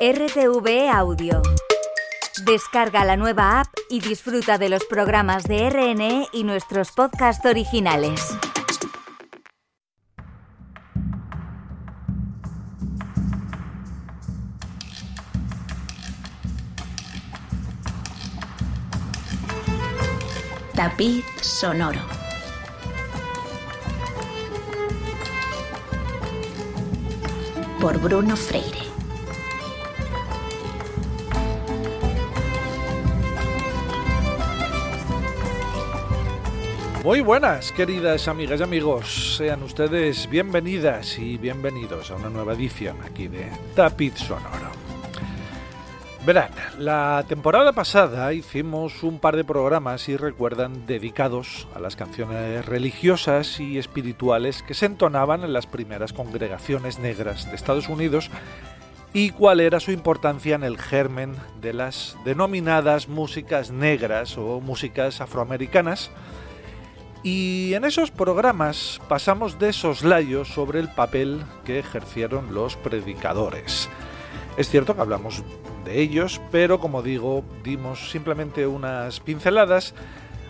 RTV Audio. Descarga la nueva app y disfruta de los programas de RNE y nuestros podcasts originales. Tapiz sonoro. Por Bruno Freire. Muy buenas, queridas amigas y amigos. Sean ustedes bienvenidas y bienvenidos a una nueva edición aquí de Tapiz Sonoro. Verán, la temporada pasada hicimos un par de programas, si recuerdan, dedicados a las canciones religiosas y espirituales que se entonaban en las primeras congregaciones negras de Estados Unidos y cuál era su importancia en el germen de las denominadas músicas negras o músicas afroamericanas y en esos programas pasamos de soslayos sobre el papel que ejercieron los predicadores. Es cierto que hablamos de ellos, pero como digo, dimos simplemente unas pinceladas,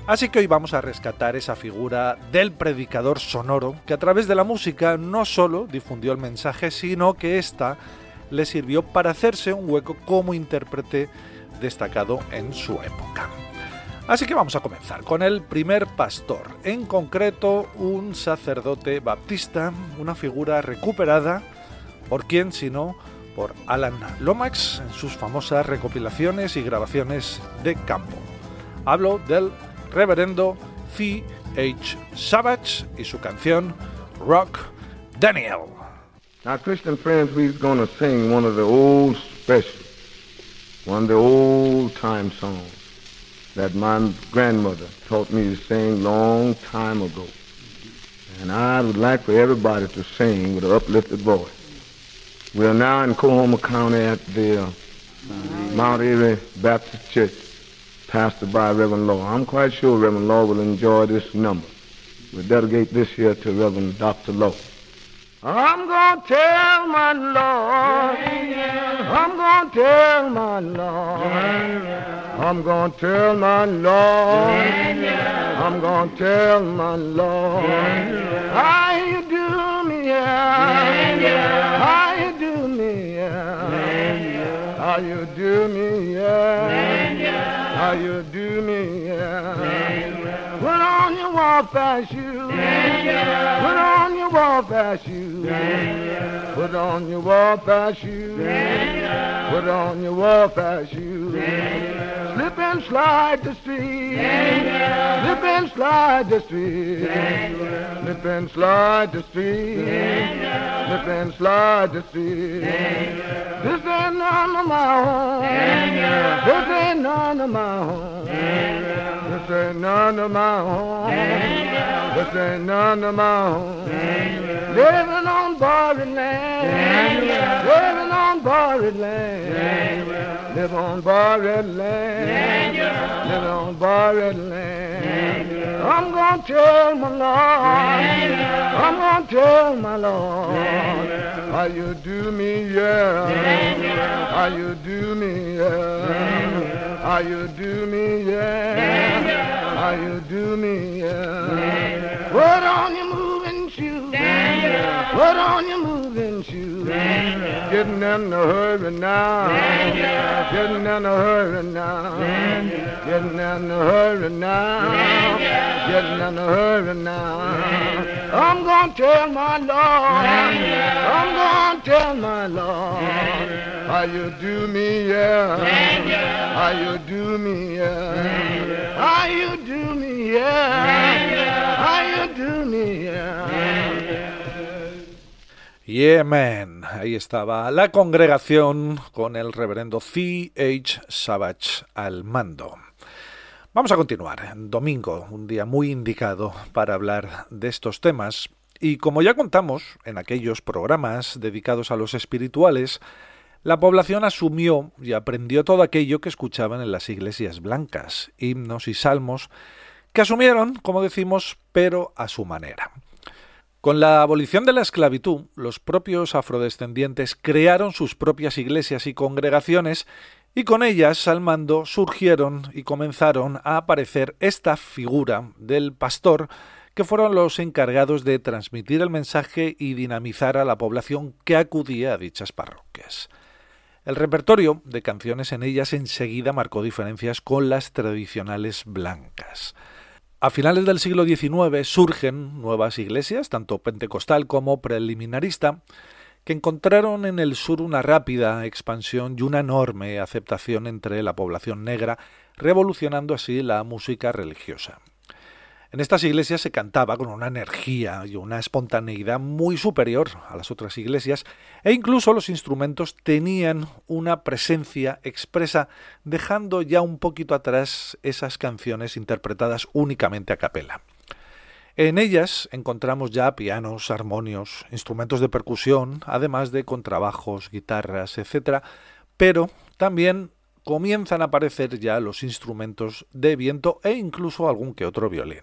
así que hoy vamos a rescatar esa figura del predicador sonoro, que a través de la música no solo difundió el mensaje, sino que ésta le sirvió para hacerse un hueco como intérprete destacado en su época. Así que vamos a comenzar con el primer pastor, en concreto un sacerdote baptista, una figura recuperada, ¿por quién sino por Alan Lomax en sus famosas recopilaciones y grabaciones de campo? Hablo del reverendo C. H. Savage y su canción Rock Daniel. Now, Christian friends, we're going to sing one of the old specials, one of the old time songs. That my grandmother taught me to sing long time ago. And I would like for everybody to sing with an uplifted voice. We are now in Coahoma County at the uh, Mount Airy Baptist Church, pastored by Reverend Law. I'm quite sure Reverend Law will enjoy this number. We dedicate this here to Reverend Dr. Law. I'm gonna tell my Lord. I'm gonna tell my Lord. I'm gonna tell my Lord. I'm gonna tell my Lord. How you do me, yeah. How you do me, yeah. How you do me, yeah. How you do me, yeah. Put on your warfare shoes. Put on your warfare shoes. Put on your warfare shoes. Put on your warfare shoes. Slip and slide the street. Slip and slide the street. Slip and slide the street. Slip and slide the street. This ain't none of my home. This ain't none of my home. This ain't none of my. This ain't none of my home. Living on borrowed land. Living on borrowed land. Live on borrowed land. Live on borrowed land. I'm gonna tell my Lord. I'm gonna tell my Lord. How you do me, yeah. How you do me, yeah. How you do me, yeah. How you do me, yeah. Put on your moving shoes. Put on your moving shoes. Getting in a hurry now. Getting in a hurry now. Getting in a hurry now. Getting in a hurry now. I'm gonna tell my Lord. I'm gonna tell my Lord. How you do me, yeah. How you do me, yeah. How you do me, yeah. How you do me, yeah. Yeah, man. Ahí estaba la congregación con el reverendo C. H. Savage al mando. Vamos a continuar. Domingo, un día muy indicado para hablar de estos temas. Y como ya contamos en aquellos programas dedicados a los espirituales, la población asumió y aprendió todo aquello que escuchaban en las iglesias blancas, himnos y salmos, que asumieron, como decimos, pero a su manera. Con la abolición de la esclavitud, los propios afrodescendientes crearon sus propias iglesias y congregaciones y con ellas al mando surgieron y comenzaron a aparecer esta figura del pastor que fueron los encargados de transmitir el mensaje y dinamizar a la población que acudía a dichas parroquias. El repertorio de canciones en ellas enseguida marcó diferencias con las tradicionales blancas. A finales del siglo XIX surgen nuevas iglesias, tanto pentecostal como preliminarista, que encontraron en el sur una rápida expansión y una enorme aceptación entre la población negra, revolucionando así la música religiosa. En estas iglesias se cantaba con una energía y una espontaneidad muy superior a las otras iglesias e incluso los instrumentos tenían una presencia expresa dejando ya un poquito atrás esas canciones interpretadas únicamente a capela. En ellas encontramos ya pianos, armonios, instrumentos de percusión, además de contrabajos, guitarras, etc., pero también comienzan a aparecer ya los instrumentos de viento e incluso algún que otro violín.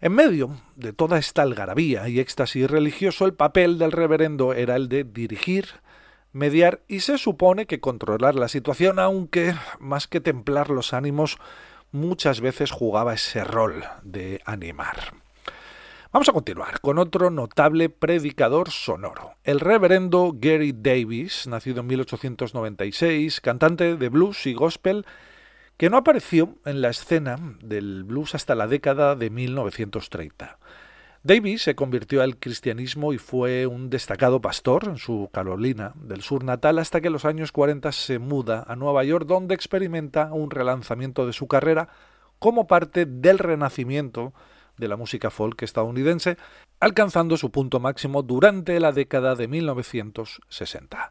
En medio de toda esta algarabía y éxtasis religioso, el papel del reverendo era el de dirigir, mediar y se supone que controlar la situación, aunque más que templar los ánimos, muchas veces jugaba ese rol de animar. Vamos a continuar con otro notable predicador sonoro, el reverendo Gary Davis, nacido en 1896, cantante de blues y gospel, que no apareció en la escena del blues hasta la década de 1930. Davis se convirtió al cristianismo y fue un destacado pastor en su Carolina del Sur natal hasta que en los años 40 se muda a Nueva York donde experimenta un relanzamiento de su carrera como parte del renacimiento de la música folk estadounidense, alcanzando su punto máximo durante la década de 1960.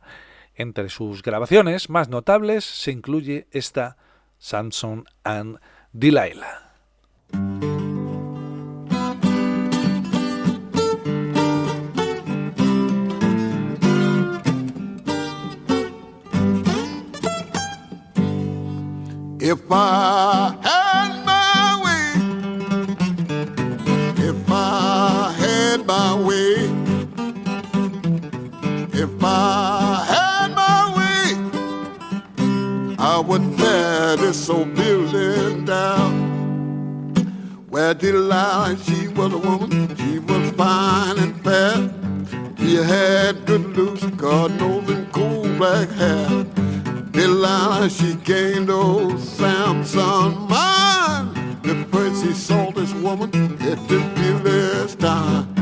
Entre sus grabaciones más notables se incluye esta Samson and Delilah. If I had my way, if I had my way, if I had my way, I would tear this old building down. Where did Delilah, she was a woman, she was fine and fair. She had good looks, God knows, and cool black hair. Delilah, she gained old Samson mind. The first he saw this woman at the village time.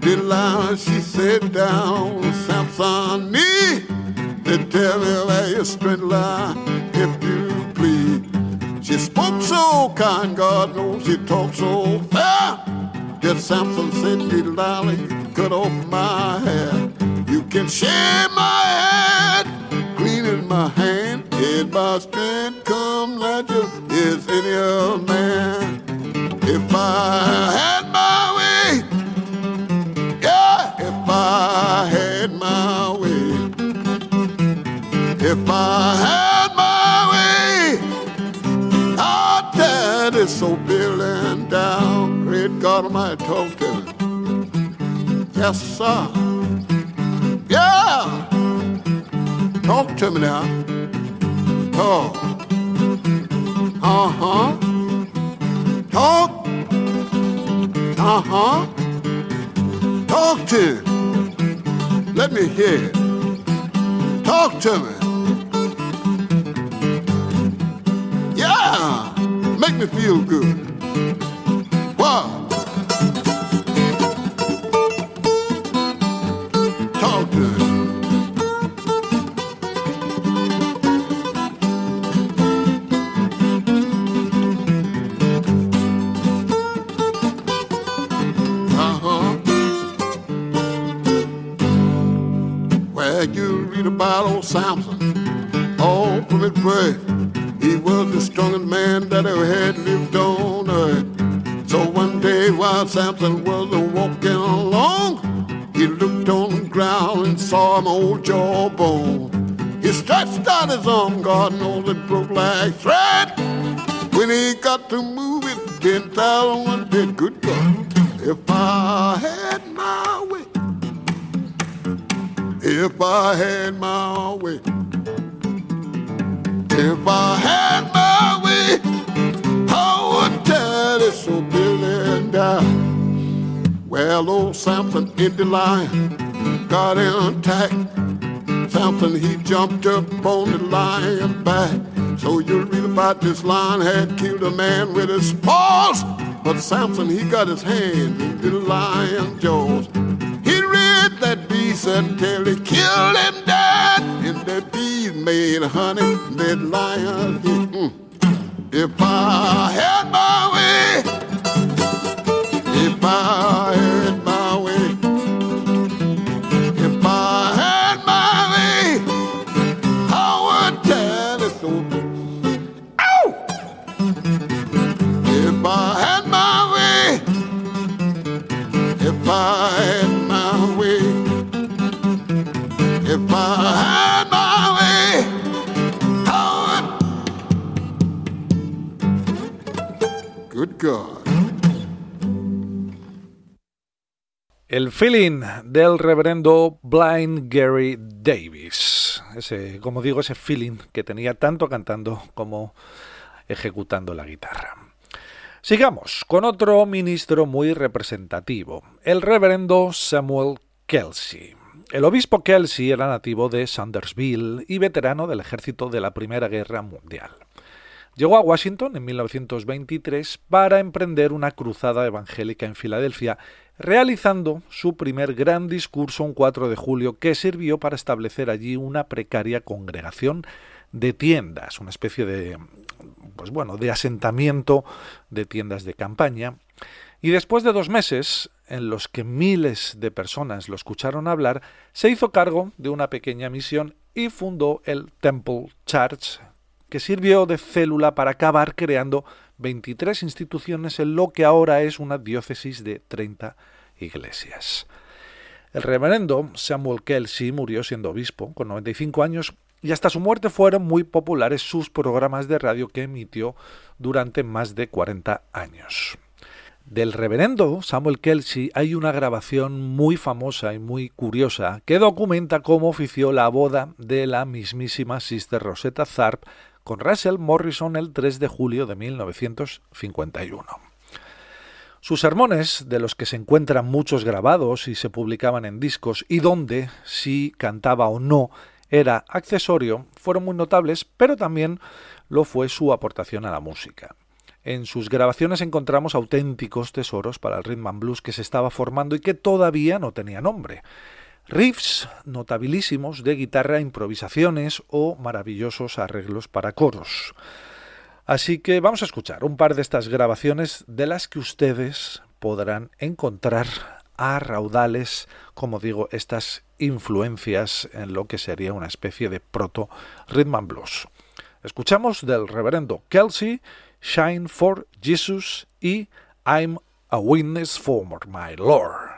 Delilah, she sat down Samson knee. They tell me where your strength lie, if you please. She spoke so kind, God knows she talked so fair. Just Samson said, Delilah, you cut off my hair. You can shave my head clean in my hand. If my strength come like you is any other man. If I had my way, yeah, if I had my way, if I had my way, I'd tear this old building down. Great God Almighty, talk to me. Yes, sir. Yeah. Talk to me now. Talk. Uh huh. Talk. Uh huh. Talk to. Let me hear. Talk to me. Yeah. Make me feel good. Samson, all from his birth. This lion had killed a man with his paws. But Samson, he got his hand in the lion's jaws. He read that beast until he killed him dead. And that beast made honey, if I had my way, if I had my way, would. Good God. El feeling del reverendo Blind Gary Davis. Ese, como digo, ese feeling que tenía tanto cantando como ejecutando la guitarra. Sigamos con otro ministro muy representativo, el reverendo Samuel Kelsey. El obispo Kelsey era nativo de Sandersville y veterano del ejército de la Primera Guerra Mundial. Llegó a Washington en 1923 para emprender una cruzada evangélica en Filadelfia, realizando su primer gran discurso un 4 de julio que sirvió para establecer allí una precaria congregación de tiendas, una especie de pues bueno, de asentamiento de tiendas de campaña. Y después de dos meses, en los que miles de personas lo escucharon hablar, se hizo cargo de una pequeña misión y fundó el Temple Church, que sirvió de célula para acabar creando 23 instituciones en lo que ahora es una diócesis de 30 iglesias. El reverendo Samuel Kelsey murió siendo obispo, con 95 años, y hasta su muerte fueron muy populares sus programas de radio que emitió durante más de 40 años. Del reverendo Samuel Kelsey hay una grabación muy famosa y muy curiosa que documenta cómo ofició la boda de la mismísima Sister Rosetta Tharpe con Russell Morrison el 3 de julio de 1951. Sus sermones, de los que se encuentran muchos grabados y se publicaban en discos, y donde, si cantaba o no, era accesorio, fueron muy notables, pero también lo fue su aportación a la música. En sus grabaciones encontramos auténticos tesoros para el rhythm and blues que se estaba formando y que todavía no tenía nombre. Riffs notabilísimos de guitarra, improvisaciones o maravillosos arreglos para coros. Así que vamos a escuchar un par de estas grabaciones de las que ustedes podrán encontrar a raudales, como digo, estas influencias en lo que sería una especie de proto rhythm and blues. Escuchamos del reverendo Kelsey, Shine for Jesus y I'm a Witness for My Lord.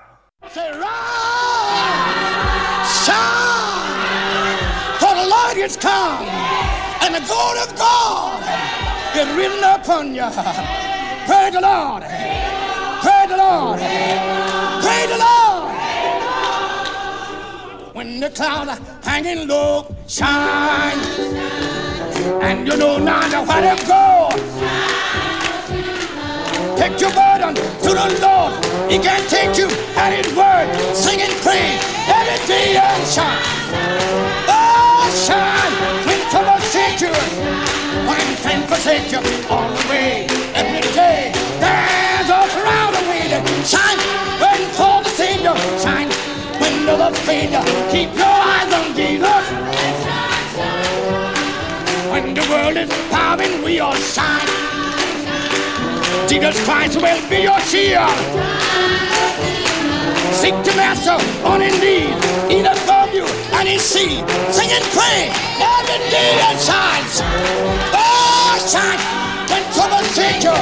Shine, for the light is come, and the glory of God is written upon you. Praise the Lord. Praise the Lord. Praise the Lord. When the clouds are hanging low, shine, and you know not where to go. Take your burden to the Lord. He can take you at His word. Sing and pray every day and shine. Oh, shine when trouble shake you. When friends forsake you all the way. Every day there's a crowd of waiting. Shine others fail you. Keep your eyes on Jesus. When the world is bowing, we all shine. Jesus Christ will be your shield. Seek the Master on his knees. He does love you and he sees. Sing and pray every day and shines. Oh, shine when trouble take you.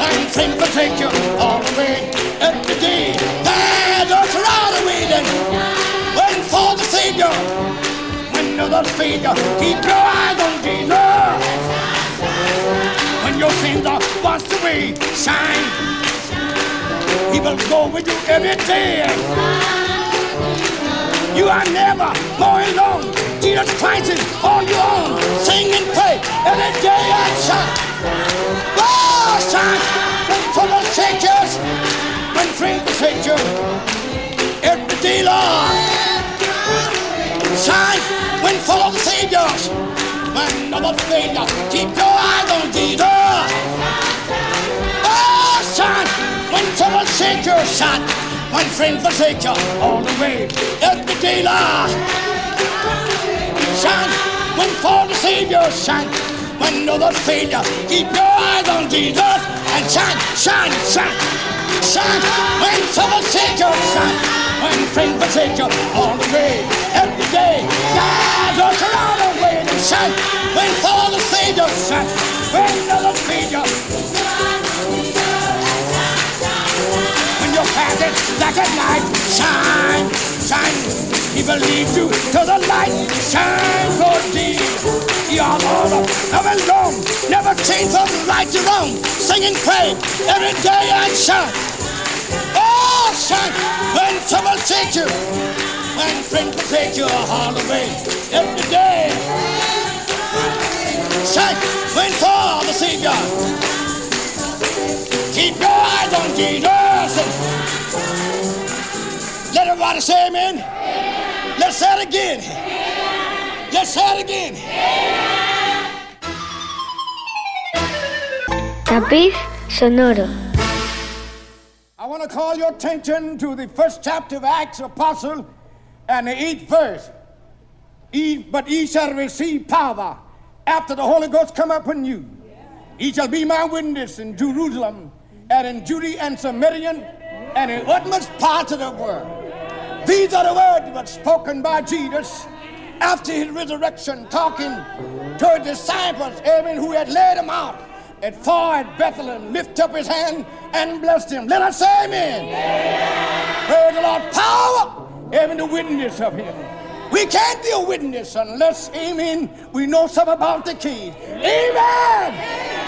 When friends forsake you Others fail keep your eyes on Jesus when your sins are washed away. Shine. He will go with you every day. You are never going alone. Jesus Christ is all you own. Sing and pray every day and shine. Oh, shine trouble shakes us, when friends forsake you. Every day, Lord. Shine full of saviors, when other failure. Keep your eyes on Jesus. Oh, shine when trouble shakes your shine. When friends forsake you all the way, let day, Lord. Shine when for the Savior shine. When no the failure, keep your eyes on Jesus and shine, shine, shine, shine. When trouble shake you, shine. When friends forsake you all the way, every day. Look around the way and shine. When for the Savior shine. When no the failure. When you're passing like a light, shine, shine. He believes you to the light, shine for thee. You're all never alone, never change from right to wrong. Sing and pray every day and shine. Oh, shine when trouble takes you, when friends take you all the way every day. Shine when for the Savior. Keep your eyes on Jesus. Let everybody say amen. Let's say it again. Let's say it again. Tapiz sonoro. Call your attention to the first chapter of Acts Apostle and the eighth verse. Ye, but ye shall receive power after the Holy Ghost come upon you. Ye shall be my witness in Jerusalem and in Judea and Samaria and in utmost parts of the world. These are the words that were spoken by Jesus after his resurrection, talking to his disciples, amen, who had led him out at far at Bethlehem, lift up his hand and blessed him. Let us say amen. Praise the Lord. Power, amen, the witness of him. We can't be a witness unless, amen, we know something about the key. Amen.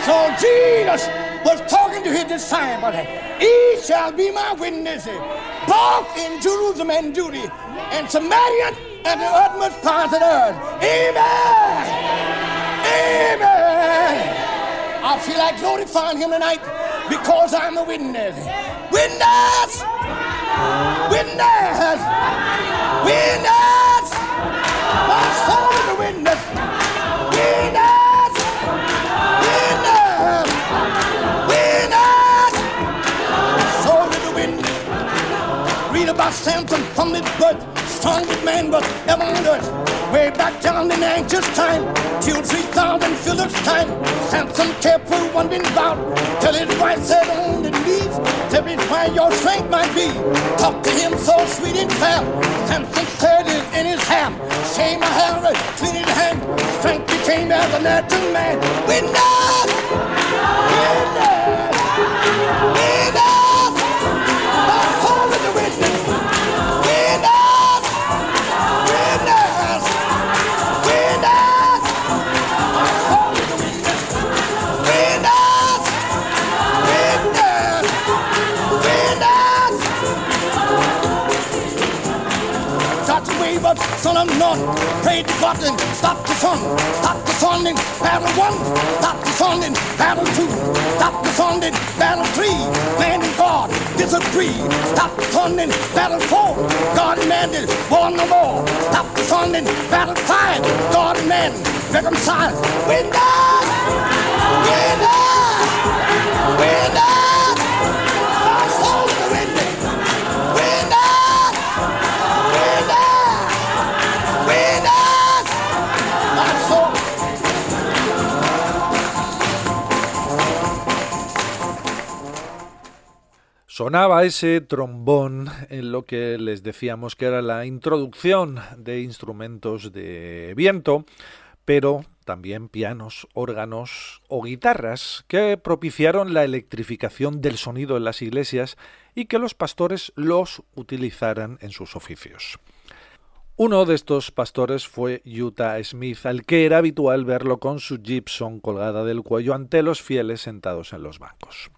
So Jesus was talking to his disciples. He shall be my witnesses, both in Jerusalem and Judea, and Samaria and the utmost parts of the earth. Amen. Amen. I feel like glorifying him tonight because I'm a witness. Witness! Witness! Witness! My soul is a witness. Witness! Witness! Witness! Soul is a witness. Read about Samson from his birth, strongest man was ever on earth. Way back down in anxious time, till 3,000 Phillips time. Samson careful one been bout, till his wife said on the knees, tell me where your strength might be. Talk to him so sweet and fair. Samson said it in his hand, shave my hair, clean his hand. Strength became as a natural man. Witness! Witness! None. Pray to God and stop the sun. Stop the sun in battle one. Stop the sun in battle two. Stop the sun in battle three. Man and God disagree. Stop the sun in battle four. God and man is war no more. Stop the sun in battle five. God and man reconcile. Witness! Witness! Witness! Sonaba ese trombón en lo que les decíamos que era la introducción de instrumentos de viento, pero también pianos, órganos o guitarras que propiciaron la electrificación del sonido en las iglesias y que los pastores los utilizaran en sus oficios. Uno de estos pastores fue Utah Smith, al que era habitual verlo con su Gibson colgada del cuello ante los fieles sentados en los bancos.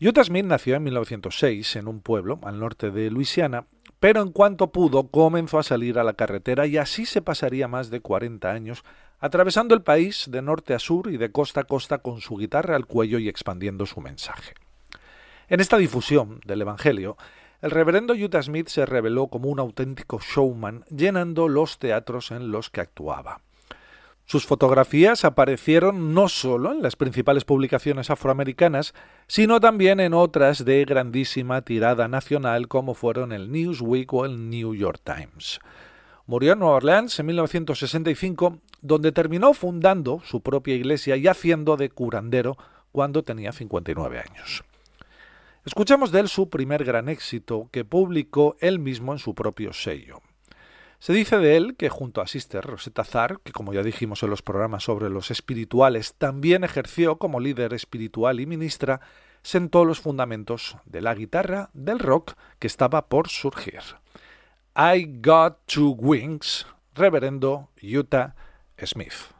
Utah Smith nació en 1906 en un pueblo al norte de Luisiana, pero en cuanto pudo comenzó a salir a la carretera y así se pasaría más de 40 años atravesando el país de norte a sur y de costa a costa con su guitarra al cuello y expandiendo su mensaje. En esta difusión del Evangelio, el reverendo Utah Smith se reveló como un auténtico showman, llenando los teatros en los que actuaba. Sus fotografías aparecieron no solo en las principales publicaciones afroamericanas, sino también en otras de grandísima tirada nacional como fueron el Newsweek o el New York Times. Murió en Nueva Orleans en 1965, donde terminó fundando su propia iglesia y haciendo de curandero cuando tenía 59 años. Escuchamos de él su primer gran éxito, que publicó él mismo en su propio sello. Se dice de él que junto a Sister Rosetta Zar, que como ya dijimos en los programas sobre los espirituales, también ejerció como líder espiritual y ministra, sentó los fundamentos de la guitarra del rock que estaba por surgir. I Got Two Wings, Reverendo Utah Smith.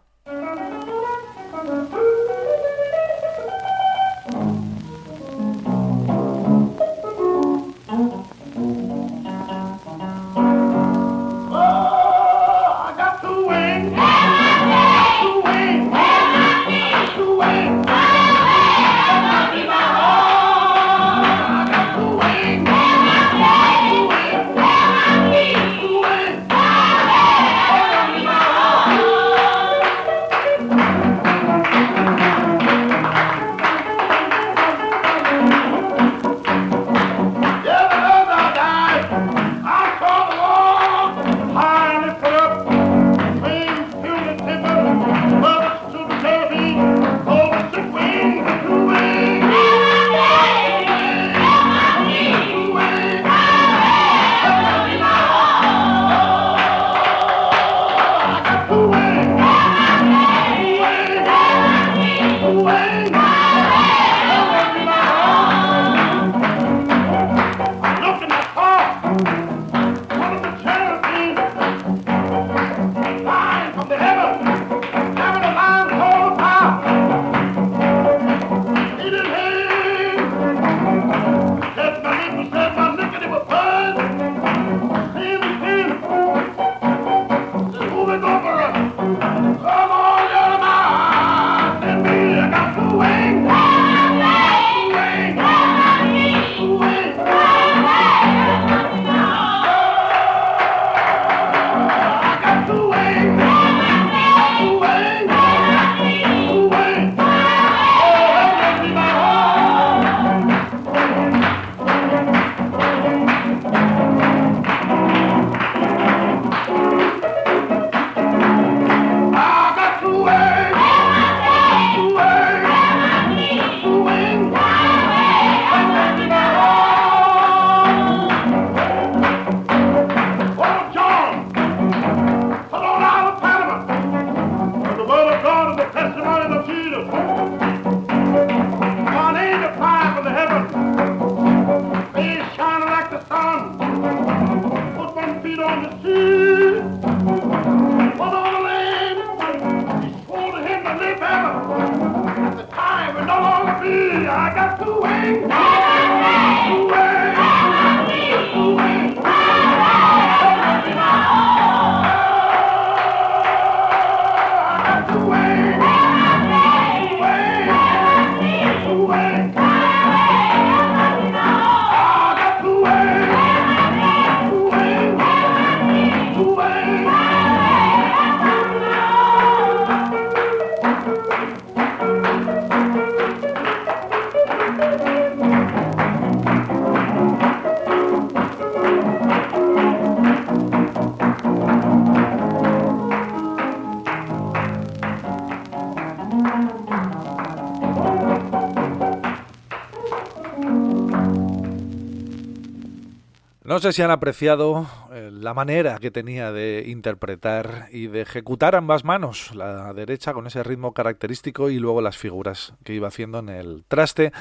Sé si han apreciado eh, la manera que tenía de interpretar y de ejecutar ambas manos, la derecha con ese ritmo característico y luego las figuras que iba haciendo en el traste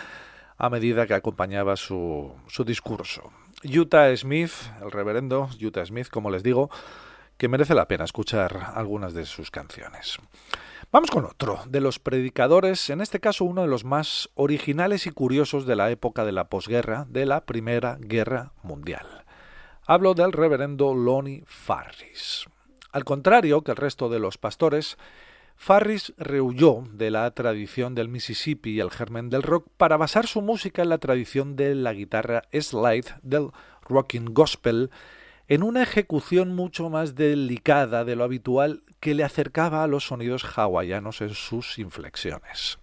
a medida que acompañaba su, su discurso. Utah Smith, el reverendo Utah Smith, como les digo, que merece la pena escuchar algunas de sus canciones. Vamos con otro de los predicadores, en este caso uno de los más originales y curiosos de la época de la posguerra, de la Primera Guerra Mundial. Hablo del reverendo Lonnie Farris. Al contrario que el resto de los pastores, Farris rehuyó de la tradición del Mississippi y el germen del rock para basar su música en la tradición de la guitarra slide del rocking gospel en una ejecución mucho más delicada de lo habitual que le acercaba a los sonidos hawaianos en sus inflexiones.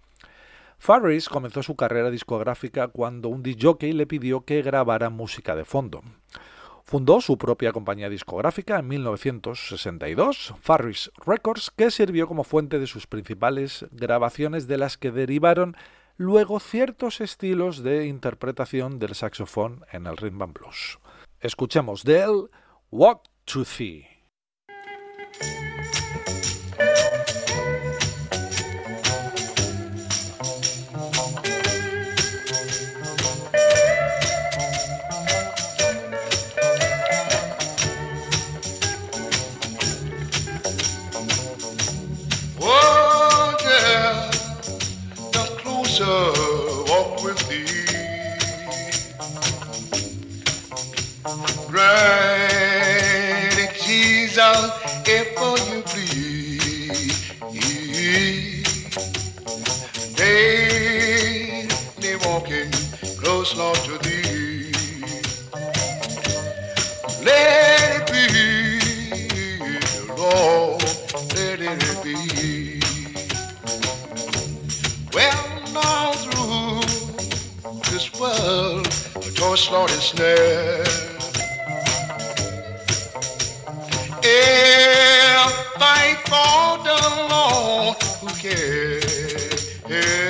Farris comenzó su carrera discográfica cuando un DJ le pidió que grabara música de fondo. Fundó su propia compañía discográfica en 1962, Farris Records, que sirvió como fuente de sus principales grabaciones de las que derivaron luego ciertos estilos de interpretación del saxofón en el rhythm and blues. Escuchemos de él Walk to wherever you be. Daily walking close, Lord, to thee. Let it be, Lord, let it be. Well, now through this world, a torch, Lord, is near. Yeah, thank for the Lord who cares. Yeah.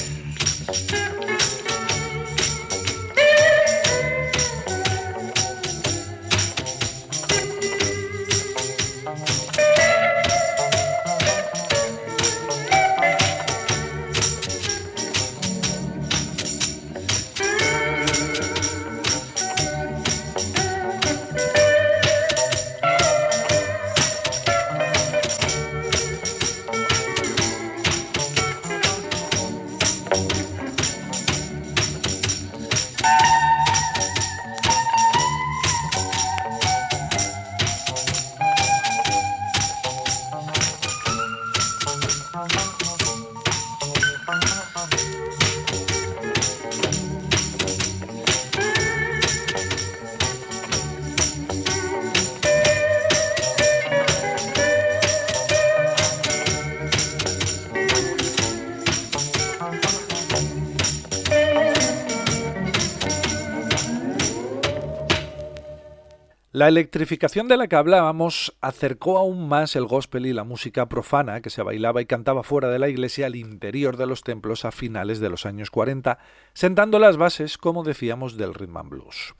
La electrificación de la que hablábamos acercó aún más el gospel y la música profana que se bailaba y cantaba fuera de la iglesia al interior de los templos a finales de los años 40, sentando las bases, como decíamos, del rhythm and blues.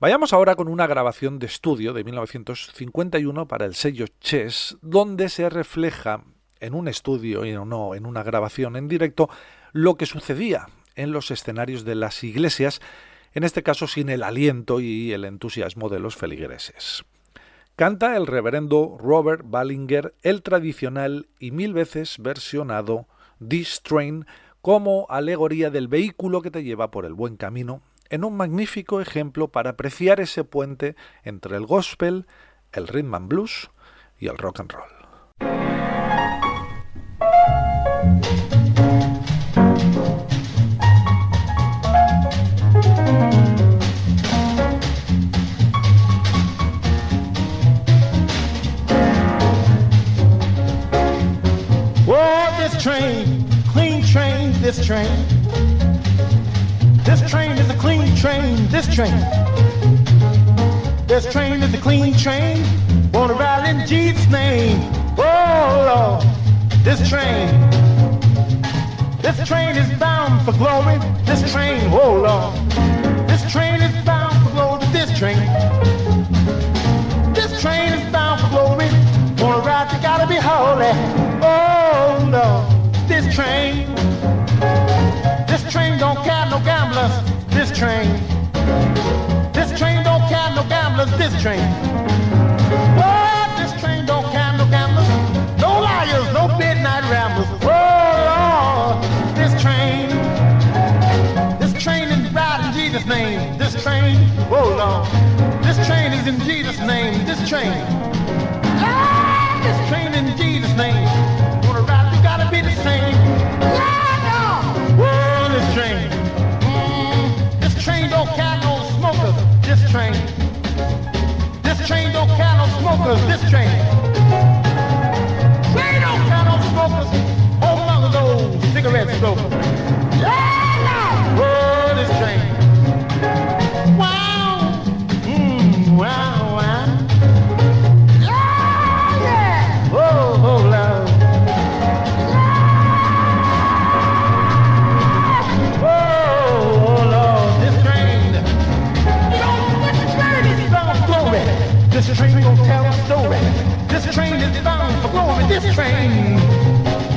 Vayamos ahora con una grabación de estudio de 1951 para el sello Chess, donde se refleja en un estudio y no en una grabación en directo lo que sucedía en los escenarios de las iglesias en este caso sin el aliento y el entusiasmo de los feligreses. Canta el reverendo Robert Ballinger el tradicional y mil veces versionado This Train como alegoría del vehículo que te lleva por el buen camino, en un magnífico ejemplo para apreciar ese puente entre el gospel, el rhythm and blues y el rock and roll. this train. This train is a clean train, this train. This train is a clean train. Wanna ride in Jesus' name. Oh Lord, this train. This train is bound for glory. This train, oh Lord. This train is bound for glory. This train. This train is bound for glory. Wanna ride, you gotta be holy. Oh Lord, this train. Train don't carry no gamblers. This train. This train don't carry no gamblers. This train. Oh, this train don't carry no gamblers. No liars, no midnight ramblers. Oh Lord, this train. This train is in Jesus' name. This train. Oh Lord, this train is in Jesus' name. This train. Ah, this train in Jesus' name. Wanna ride, you gotta be the same. Train.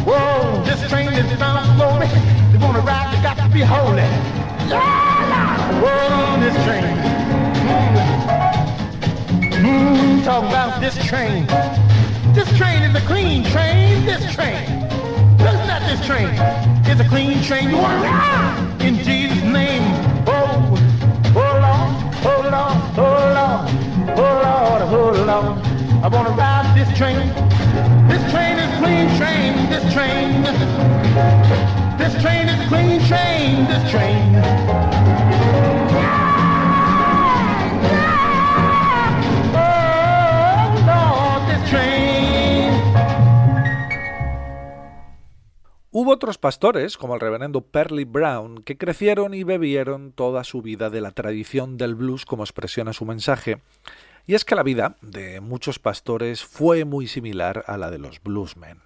Whoa, this train is bound for glory. You wanna ride, you got to be holy. Yeah, Whoa, this train. Mm, mm, talking about this train. This train is a clean train. This train. Listen at this train. It's a clean train. You want to ride in Jesus' name. Oh, oh Lord, oh Lord, oh Lord, oh Lord, oh Lord. I want to ride this train. Hubo otros pastores, como el reverendo Perley Brown, que crecieron y bebieron toda su vida de la tradición del blues como expresión a su mensaje. Y es que la vida de muchos pastores fue muy similar a la de los bluesmen.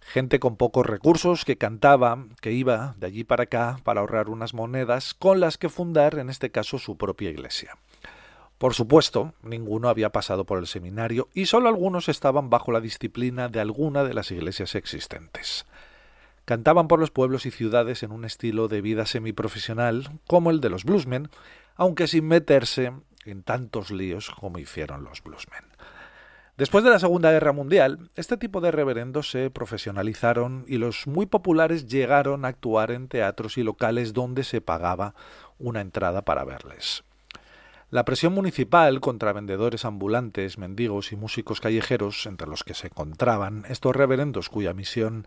Gente con pocos recursos que cantaba, que iba de allí para acá para ahorrar unas monedas con las que fundar, en este caso, su propia iglesia. Por supuesto, ninguno había pasado por el seminario y solo algunos estaban bajo la disciplina de alguna de las iglesias existentes. Cantaban por los pueblos y ciudades en un estilo de vida semiprofesional como el de los bluesmen, aunque sin meterse en tantos líos como hicieron los bluesmen. Después de la Segunda Guerra Mundial, este tipo de reverendos se profesionalizaron y los muy populares llegaron a actuar en teatros y locales donde se pagaba una entrada para verles. La presión municipal contra vendedores ambulantes, mendigos y músicos callejeros, entre los que se encontraban estos reverendos cuya misión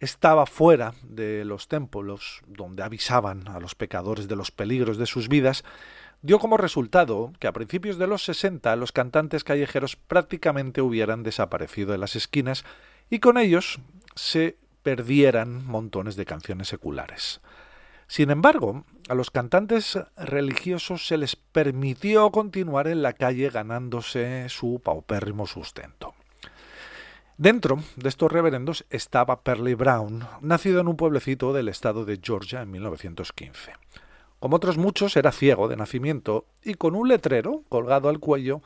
estaba fuera de los templos donde avisaban a los pecadores de los peligros de sus vidas, dio como resultado que a principios de los 60 los cantantes callejeros prácticamente hubieran desaparecido de las esquinas y con ellos se perdieran montones de canciones seculares. Sin embargo, a los cantantes religiosos se les permitió continuar en la calle ganándose su paupérrimo sustento. Dentro de estos reverendos estaba Perley Brown, nacido en un pueblecito del estado de Georgia en 1915. Como otros muchos, era ciego de nacimiento y con un letrero colgado al cuello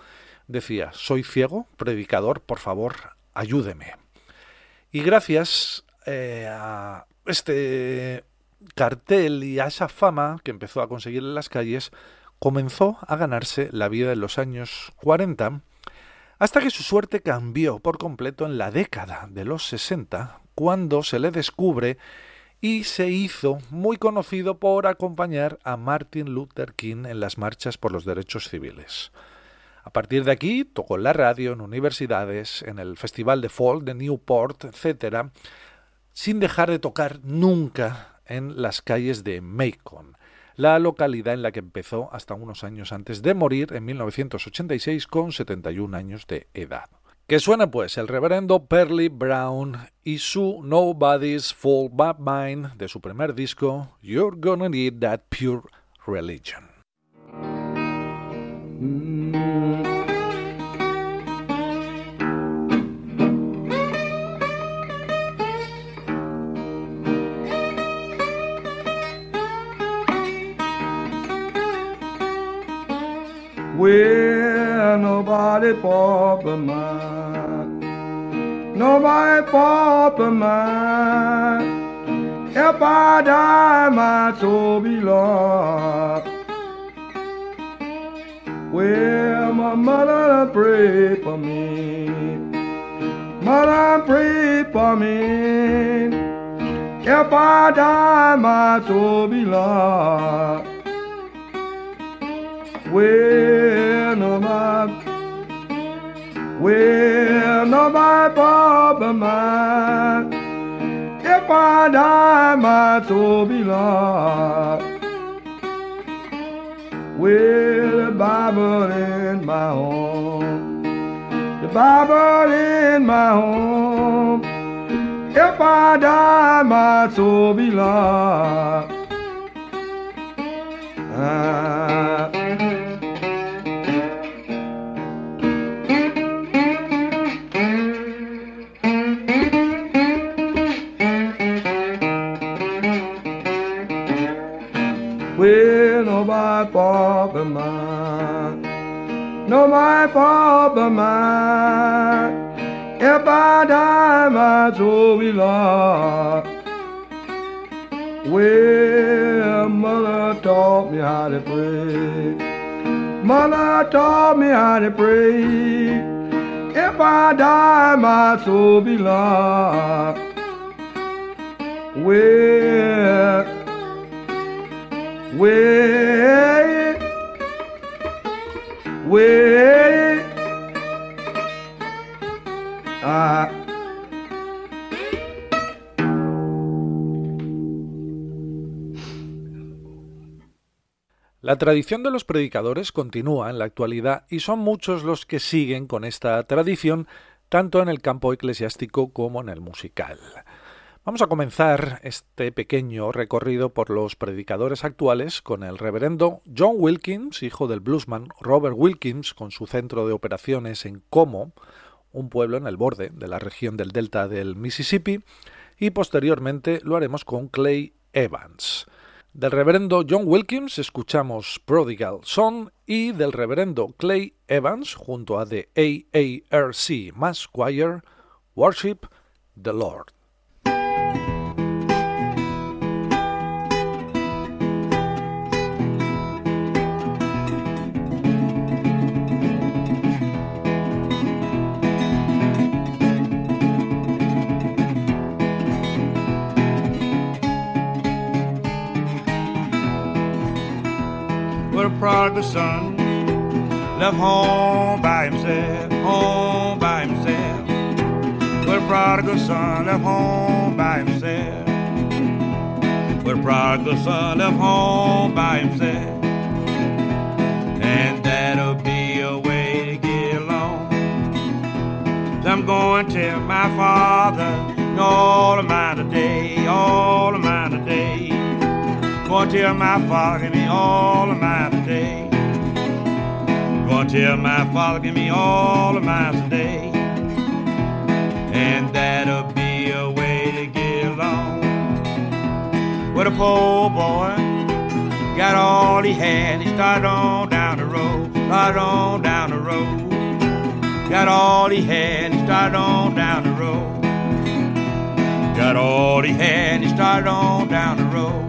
decía Soy ciego, predicador, por favor, ayúdeme. Y gracias eh, a este cartel y a esa fama que empezó a conseguir en las calles, comenzó a ganarse la vida en los años 40 hasta que su suerte cambió por completo en la década de los 60, cuando se le descubre y se hizo muy conocido por acompañar a Martin Luther King en las marchas por los derechos civiles. A partir de aquí tocó en la radio, en universidades, en el Festival de Folk de Newport, etc., sin dejar de tocar nunca en las calles de Macon, la localidad en la que empezó hasta unos años antes de morir en 1986 con 71 años de edad. Que suena pues el reverendo Perley Brown y su Nobody's Fault But Mine de su primer disco You're Gonna Need That Pure Religion. Nobody bought but mine. Nobody bought but mine. If I die, my soul be lost. Well, my mother prayed for me. Mother prayed for me. If I die, my soul be lost. Well, nobody, well, nobody bother mine. If I die, my soul be lost. Well, the Bible in my home, the Bible in my home. If I die, my soul be lost. Ah. Nobody bother mine. Nobody bother mine. If I die, my be lost. Well, mother taught me how to pray. Mother taught me how to pray. If I die, my soul be lost. Well, Ah. La tradición de los predicadores continúa en la actualidad y son muchos los que siguen con esta tradición tanto en el campo eclesiástico como en el musical. Vamos a comenzar este pequeño recorrido por los predicadores actuales con el reverendo John Wilkins, hijo del bluesman Robert Wilkins, con su centro de operaciones en Como, un pueblo en el borde de la región del delta del Mississippi, y posteriormente lo haremos con Clay Evans. Del reverendo John Wilkins escuchamos Prodigal Son y del reverendo Clay Evans junto a The AARC Mass Choir Worship the Lord. A prodigal son left home by himself, home by himself. What a prodigal son left home by himself. What a prodigal son left home by himself. And that'll be a way to get along. I'm going to tell my father all of mine today, all of mine today. Gonna tell my father, give me all of mine today. Gonna tell my father, give me all of mine today. And that'll be a way to get along. With a poor boy, got all he had, he started on down the road, started on down the road. Got all he had, he started on down the road. Got all he had, he started on down the road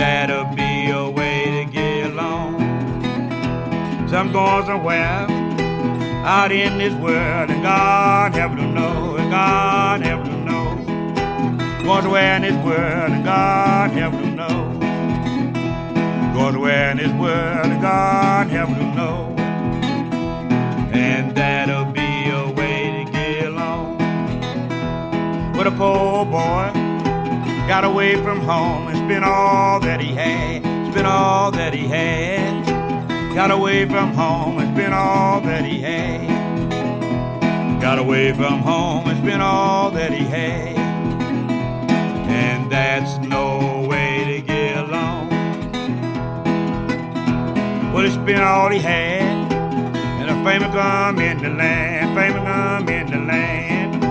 that'll be a way to get along. So I'm going somewhere out in this world, and God help to know, and God help to know. Going somewhere in this world, and God help to know. Going somewhere in this world, and God help to know. And that'll be a way to get along. But a poor boy got away from home and spent all that he had, spent all that he had. Got away from home and spent all that he had. Got away from home and spent all that he had. And that's no way to get along. Well, he spent all he had, and a famous come in the land, famous come in the land.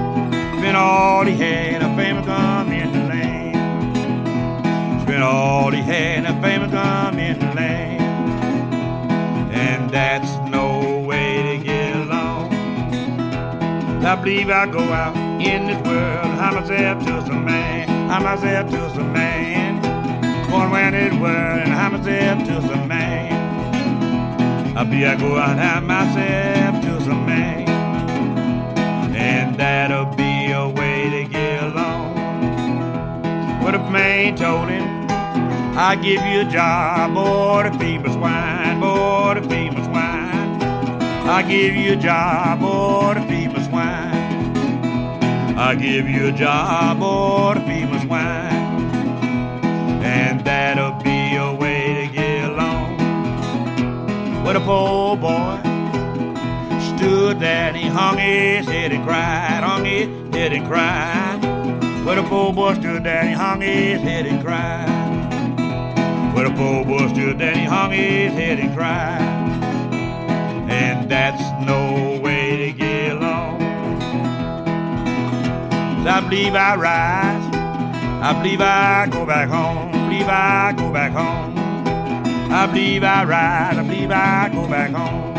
Spent all he had, a famous land. All he had, a famous come in the land. And that's no way to get along. I believe I go out in this world, I myself just a man, I myself just a man. Going around this world and I myself to some man. I be I go out and myself just a man. And that'll be a way to get along. What if man told him, I give you a job, boy, to feed wine, boy, to feed my. I give you a job, boy, to feed wine. I give you a job, boy, to feed wine. And that'll be a way to get along. What a poor boy stood there and he hung his head and cried, hung his head and cried. What a poor boy stood there and he hung his head and cried. What a poor boy stood and he hung his head and cried. And that's no way to get along. So I believe I rise. I believe I go back home. I believe I go back home. I believe I ride. I believe I go back home.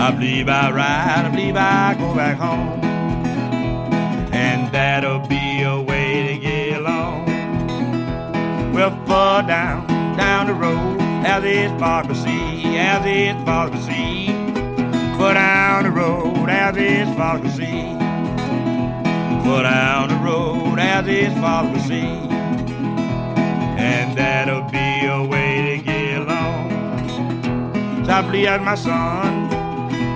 I believe I ride. I believe I go back home. And that'll be a way. Well, far down, down the road, as to see, as to see. Far down the road, as to see. Far down the road, as to see. And that'll be a way to get along. So I believe as my son,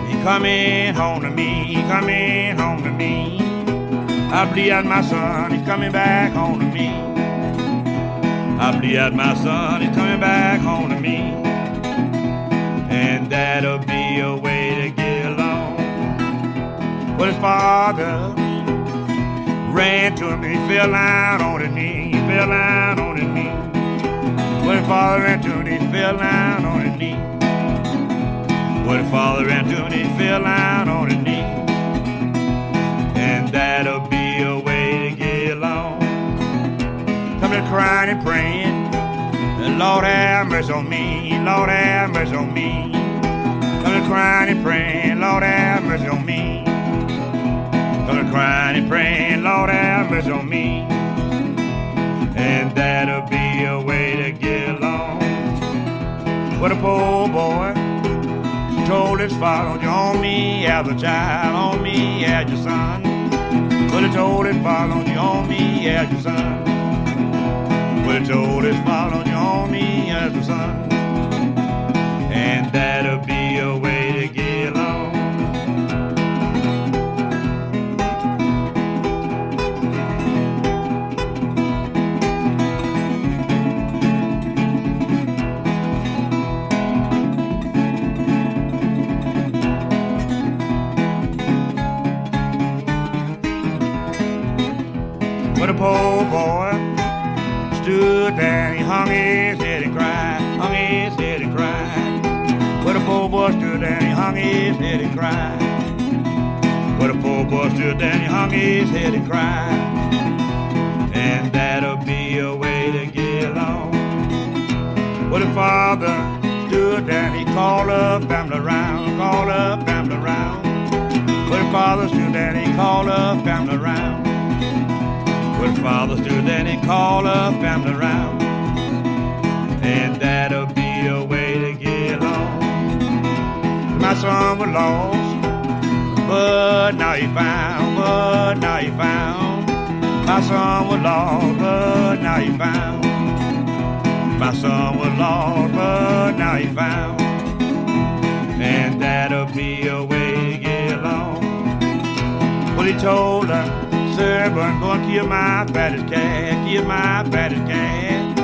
he coming home to me, coming home to me. I believe as my son, he's coming back home to me. I that my son is coming back home to me. And that'll be a way to get along. Well, his father ran to me, fell down on his knee, He fell down on his knee. Well, his father ran to me, fell down on his knee. Well, his father ran to me, fell down on his knee. And that'll be coming crying and praying. Lord have mercy on me, Lord have mercy on me. Come Coming crying and praying, Lord have mercy on me. Come Coming crying and praying, Lord have mercy on me. And that'll be a way to get along. What a poor boy told his father, you own me as a child, own me as your son. But he told his father, you own me as your son. But he told his father, Don't you own me as a son. And that'll be a way to get along. But a poor boy stood there, he hung his head and cried, hung his head and cried. But a poor boy stood there, he hung his head and cried. But a poor boy stood there, he hung his head and cried. And that'll be a way to get along. But a father stood there, he called up family around, called up family around. But a father stood there, he called up family around. But father stood there and he called up family around. And that'll be a way to get along. My son was lost, but now he found, but now he found. My son was lost, but now he found. My son was lost, but now he found. And that'll be a way to get along. Well, he told her, servant, go and kill my fattest cat, kill my fattest cat.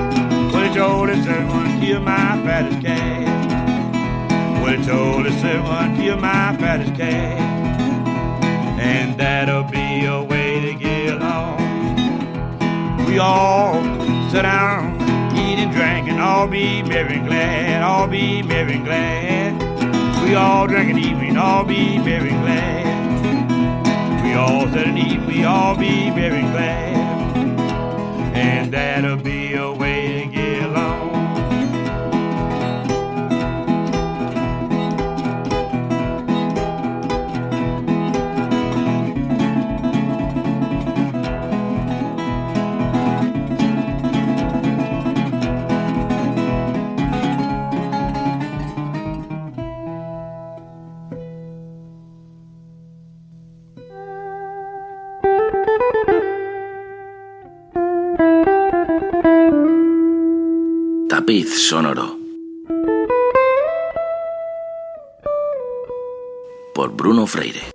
Well, he told his servant, kill my fattest cat. Well, he told his servant, kill my fattest cat. And that'll be a way to get along. We all sit down, eat and drink and all be merry and glad, all be merry and glad. We all drink and eat, we all be merry and glad. All sit and eat, we all be very glad. And that'll be a way Tapiz sonoro. Por Bruno Freire.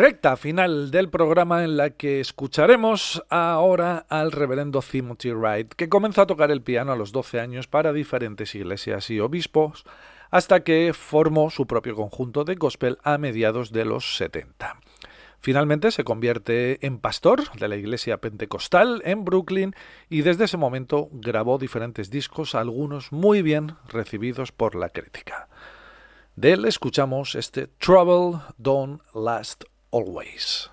Recta final del programa en la que escucharemos ahora al reverendo Timothy Wright, que comenzó a tocar el piano a los 12 años para diferentes iglesias y obispos, hasta que formó su propio conjunto de gospel a mediados de los 70. Finalmente se convierte en pastor de la iglesia pentecostal en Brooklyn y desde ese momento grabó diferentes discos, algunos muy bien recibidos por la crítica. De él escuchamos este Trouble Don't Last Always.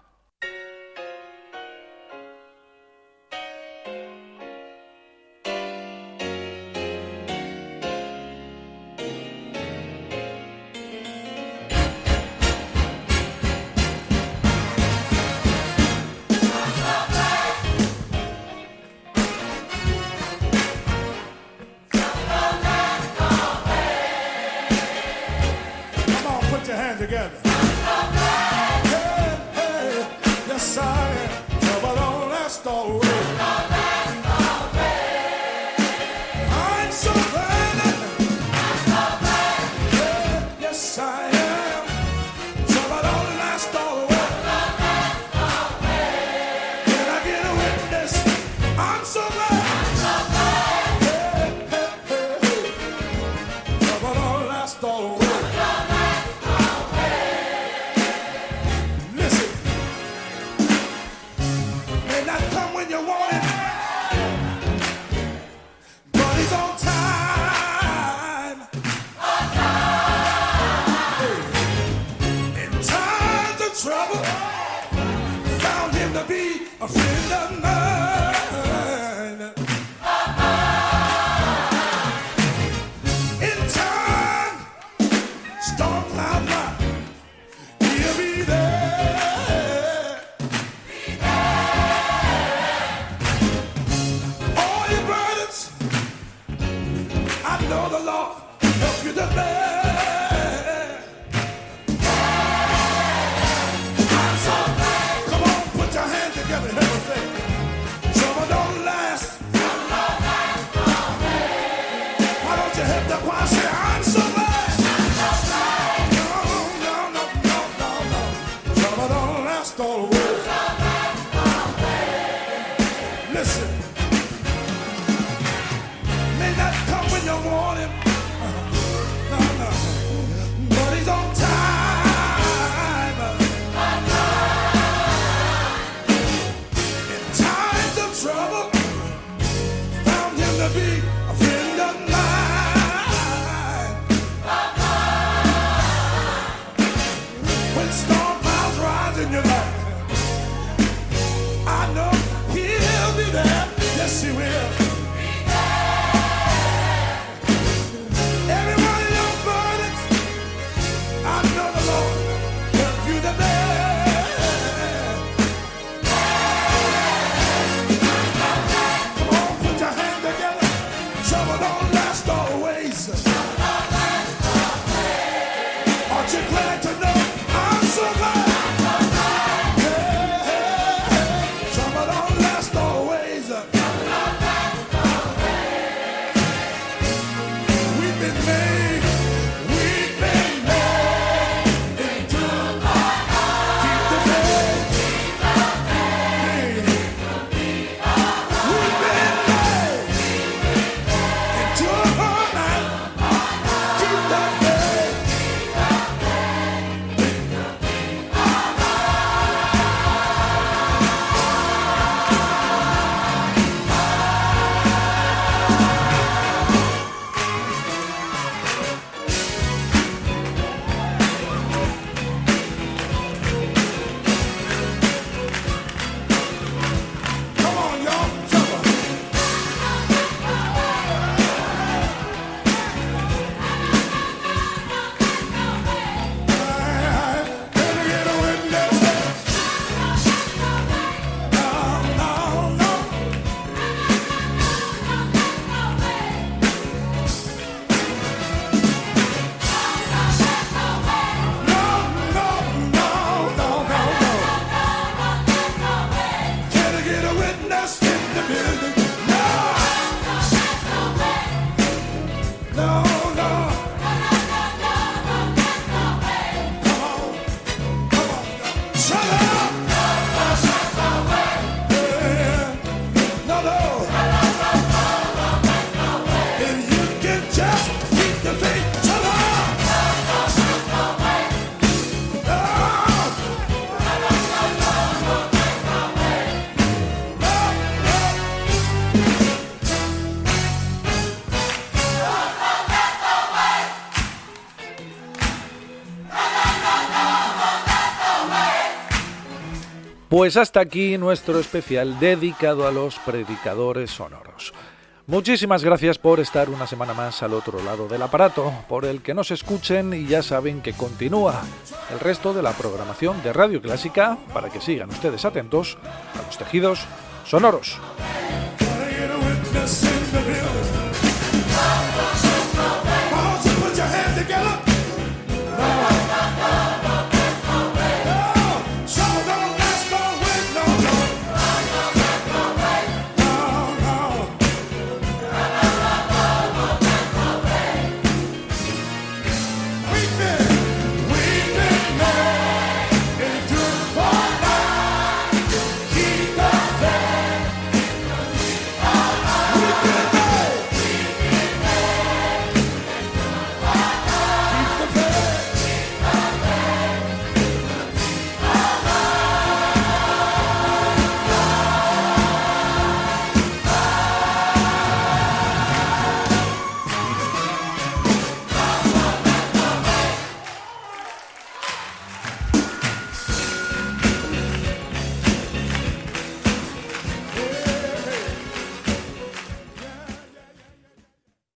Pues hasta aquí nuestro especial dedicado a los predicadores sonoros. Muchísimas gracias por estar una semana más al otro lado del aparato, por el que nos escuchen y ya saben que continúa el resto de la programación de Radio Clásica para que sigan ustedes atentos a los tejidos sonoros.